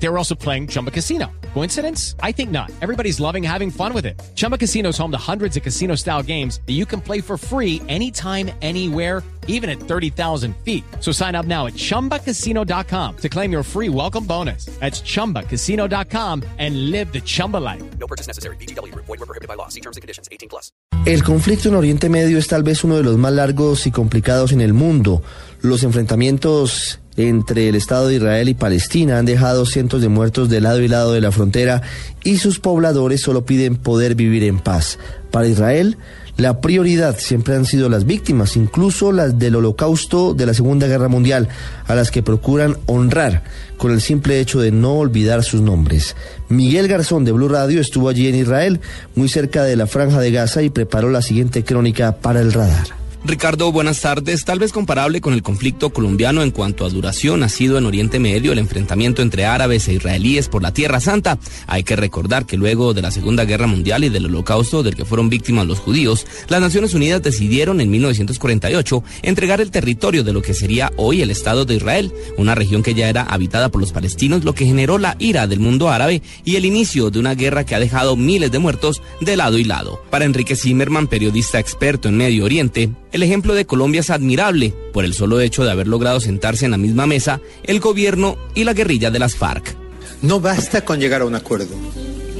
They were also playing Chumba Casino. Coincidence? I think not. Everybody's loving having fun with it. Chumba Casino is home to hundreds of casino style games that you can play for free anytime, anywhere, even at 30,000 feet. So sign up now at chumbacasino.com to claim your free welcome bonus. That's chumbacasino.com and live the Chumba life. No purchase necessary. BGW. Void were prohibited by law. See terms and conditions. 18 plus. El conflicto en Oriente Medio es tal vez uno de los más largos y complicados en el mundo. Los enfrentamientos entre el Estado de Israel y Palestina han dejado cientos de muertos de lado y lado de la frontera y sus pobladores solo piden poder vivir en paz. Para Israel, la prioridad siempre han sido las víctimas, incluso las del holocausto de la Segunda Guerra Mundial, a las que procuran honrar con el simple hecho de no olvidar sus nombres. Miguel Garzón de Blue Radio estuvo allí en Israel, muy cerca de la franja de Gaza, y preparó la siguiente crónica para el radar. Ricardo, buenas tardes. Tal vez comparable con el conflicto colombiano en cuanto a duración, ha sido en Oriente Medio el enfrentamiento entre árabes e israelíes por la Tierra Santa. Hay que recordar que luego de la Segunda Guerra Mundial y del holocausto del que fueron víctimas los judíos, las Naciones Unidas decidieron en 1948 entregar el territorio de lo que sería hoy el Estado de Israel, una región que ya era habitada por los palestinos, lo que generó la ira del mundo árabe y el inicio de una guerra que ha dejado miles de muertos de lado y lado. Para Enrique Zimmerman, periodista experto en Medio Oriente, el ejemplo de Colombia es admirable por el solo hecho de haber logrado sentarse en la misma mesa el gobierno y la guerrilla de las FARC. No basta con llegar a un acuerdo.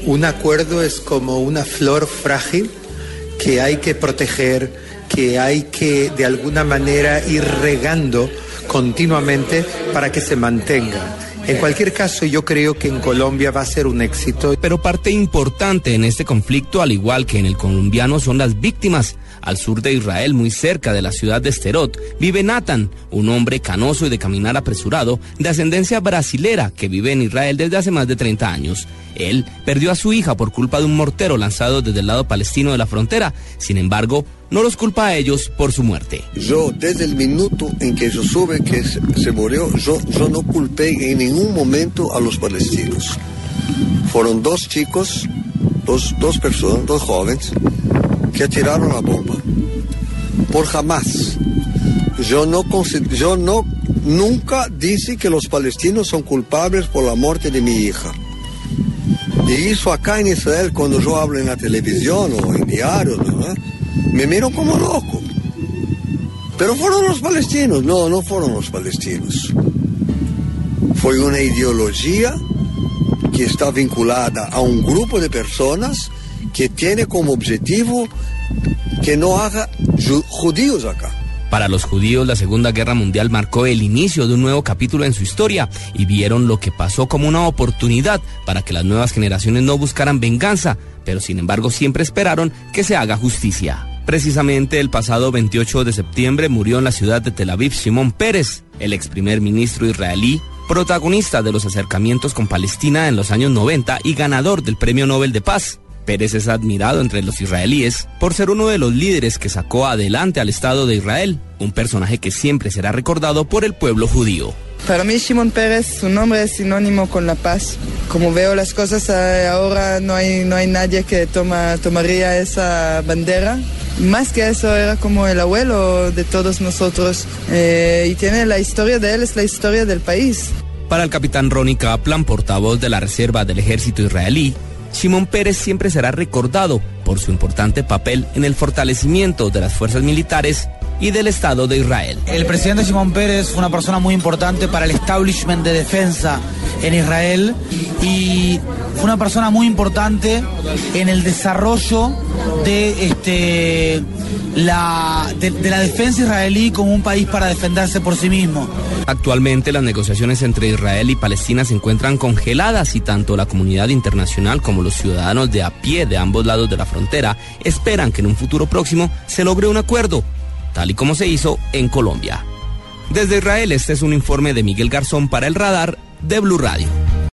Un acuerdo es como una flor frágil que hay que proteger, que hay que de alguna manera ir regando continuamente para que se mantenga. En cualquier caso, yo creo que en Colombia va a ser un éxito. Pero parte importante en este conflicto, al igual que en el colombiano, son las víctimas. Al sur de Israel, muy cerca de la ciudad de Sterot, vive Nathan, un hombre canoso y de caminar apresurado, de ascendencia brasilera, que vive en Israel desde hace más de 30 años. Él perdió a su hija por culpa de un mortero lanzado desde el lado palestino de la frontera. Sin embargo, no los culpa a ellos por su muerte. Yo, desde el minuto en que yo supe que se murió, yo, yo no culpé en ningún momento a los palestinos. Fueron dos chicos, dos, dos personas, dos jóvenes, que tiraron la bomba. Por jamás. Yo no, yo no, nunca dije que los palestinos son culpables por la muerte de mi hija. Y eso acá en Israel, cuando yo hablo en la televisión o en diarios, me miro como loco. Pero fueron los palestinos. No, no fueron los palestinos. Fue una ideología que está vinculada a un grupo de personas que tiene como objetivo que no haga judíos acá. Para los judíos, la Segunda Guerra Mundial marcó el inicio de un nuevo capítulo en su historia y vieron lo que pasó como una oportunidad para que las nuevas generaciones no buscaran venganza, pero sin embargo siempre esperaron que se haga justicia. Precisamente el pasado 28 de septiembre murió en la ciudad de Tel Aviv Simón Pérez, el ex primer ministro israelí, protagonista de los acercamientos con Palestina en los años 90 y ganador del Premio Nobel de Paz. Pérez es admirado entre los israelíes por ser uno de los líderes que sacó adelante al Estado de Israel, un personaje que siempre será recordado por el pueblo judío. Para mí Shimon Pérez, su nombre es sinónimo con la paz. Como veo las cosas ahora, no hay, no hay nadie que toma, tomaría esa bandera. Más que eso, era como el abuelo de todos nosotros. Eh, y tiene la historia de él, es la historia del país. Para el capitán Ronnie Kaplan, portavoz de la Reserva del Ejército Israelí, Simón Pérez siempre será recordado por su importante papel en el fortalecimiento de las fuerzas militares y del Estado de Israel. El presidente Simón Pérez fue una persona muy importante para el establishment de defensa en Israel y fue una persona muy importante en el desarrollo de este la, de, de, la defensa israelí como un país para defenderse por sí mismo. Actualmente las negociaciones entre Israel y Palestina se encuentran congeladas y tanto la comunidad internacional como los ciudadanos de a pie de ambos lados de la frontera esperan que en un futuro próximo se logre un acuerdo, tal y como se hizo en Colombia. Desde Israel este es un informe de Miguel Garzón para el radar de Blue Radio.